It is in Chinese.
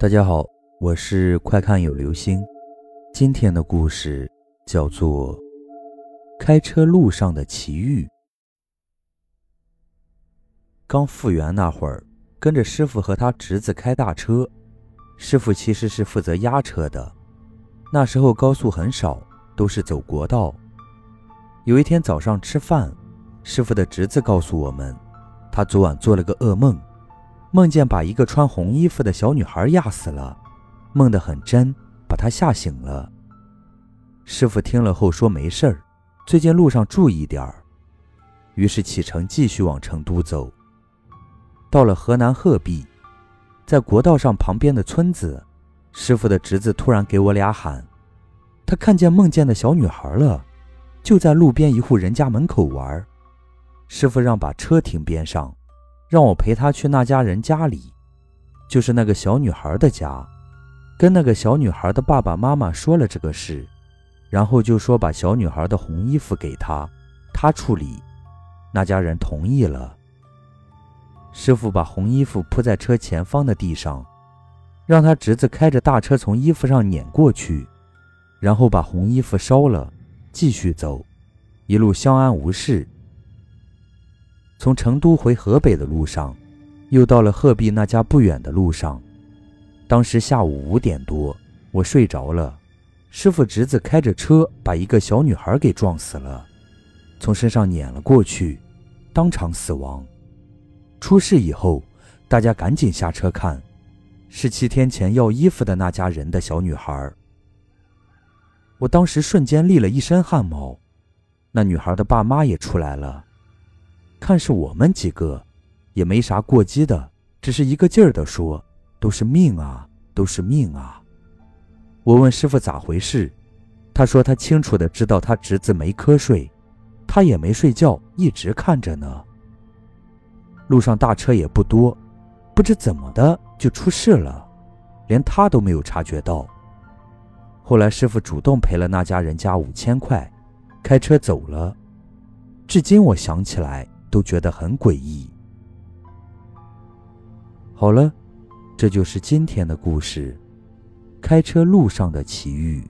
大家好，我是快看有流星。今天的故事叫做《开车路上的奇遇》。刚复原那会儿，跟着师傅和他侄子开大车，师傅其实是负责压车的。那时候高速很少，都是走国道。有一天早上吃饭，师傅的侄子告诉我们，他昨晚做了个噩梦。梦见把一个穿红衣服的小女孩压死了，梦得很真，把他吓醒了。师傅听了后说没事儿，最近路上注意点儿。于是启程继续往成都走。到了河南鹤壁，在国道上旁边的村子，师傅的侄子突然给我俩喊，他看见梦见的小女孩了，就在路边一户人家门口玩。师傅让把车停边上。让我陪他去那家人家里，就是那个小女孩的家，跟那个小女孩的爸爸妈妈说了这个事，然后就说把小女孩的红衣服给他，他处理。那家人同意了。师傅把红衣服铺在车前方的地上，让他侄子开着大车从衣服上碾过去，然后把红衣服烧了，继续走，一路相安无事。从成都回河北的路上，又到了鹤壁那家不远的路上。当时下午五点多，我睡着了。师傅侄子开着车把一个小女孩给撞死了，从身上碾了过去，当场死亡。出事以后，大家赶紧下车看，是七天前要衣服的那家人的小女孩。我当时瞬间立了一身汗毛。那女孩的爸妈也出来了。看是我们几个，也没啥过激的，只是一个劲儿的说：“都是命啊，都是命啊。”我问师傅咋回事，他说他清楚的知道他侄子没瞌睡，他也没睡觉，一直看着呢。路上大车也不多，不知怎么的就出事了，连他都没有察觉到。后来师傅主动赔了那家人家五千块，开车走了。至今我想起来。都觉得很诡异。好了，这就是今天的故事，开车路上的奇遇。